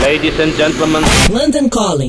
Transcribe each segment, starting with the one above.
Ladies and gentlemen. London Calling.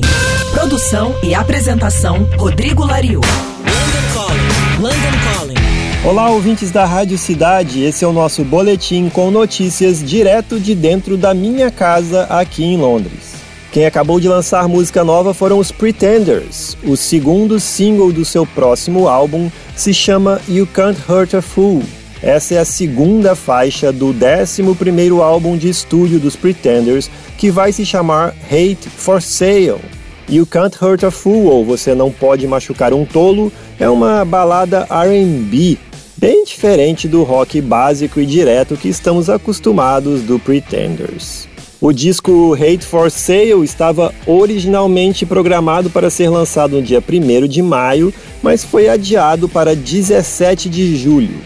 Produção e apresentação Rodrigo Lariu. London Calling. London Calling. Olá, ouvintes da Rádio Cidade. Esse é o nosso boletim com notícias direto de dentro da minha casa aqui em Londres. Quem acabou de lançar música nova foram os Pretenders. O segundo single do seu próximo álbum se chama You Can't Hurt a Fool essa é a segunda faixa do 11º álbum de estúdio dos Pretenders, que vai se chamar Hate for Sale. You Can't Hurt a Fool, ou Você Não Pode Machucar um Tolo, é uma balada R&B, bem diferente do rock básico e direto que estamos acostumados do Pretenders. O disco Hate for Sale estava originalmente programado para ser lançado no dia 1 de maio, mas foi adiado para 17 de julho.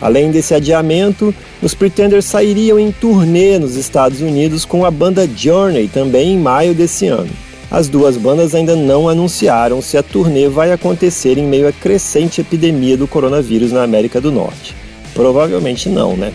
Além desse adiamento, os Pretenders sairiam em turnê nos Estados Unidos com a banda Journey também em maio desse ano. As duas bandas ainda não anunciaram se a turnê vai acontecer em meio à crescente epidemia do coronavírus na América do Norte. Provavelmente não, né?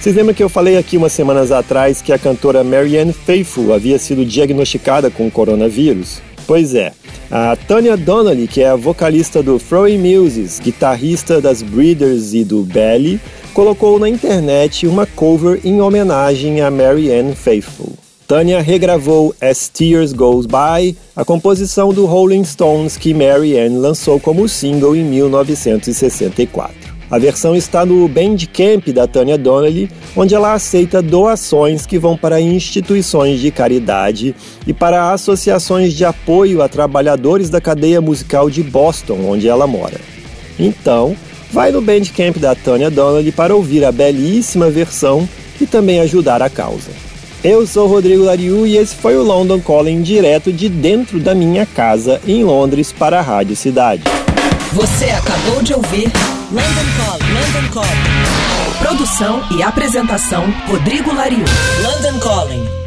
Vocês lembram que eu falei aqui umas semanas atrás que a cantora Marianne Faithfull havia sido diagnosticada com coronavírus? Pois é, a Tanya Donnelly, que é a vocalista do Throwing Muses, guitarrista das Breeders e do Belly, colocou na internet uma cover em homenagem a Marianne Faithfull. Tanya regravou As Tears Goes By, a composição do Rolling Stones que Marianne lançou como single em 1964. A versão está no Bandcamp da Tanya Donnelly, onde ela aceita doações que vão para instituições de caridade e para associações de apoio a trabalhadores da cadeia musical de Boston, onde ela mora. Então, vai no Bandcamp da Tanya Donnelly para ouvir a belíssima versão e também ajudar a causa. Eu sou Rodrigo Lariu e esse foi o London Calling direto de dentro da minha casa em Londres para a Rádio Cidade. Você acabou de ouvir London Calling. London Calling. Produção e apresentação Rodrigo Lariu. London Calling.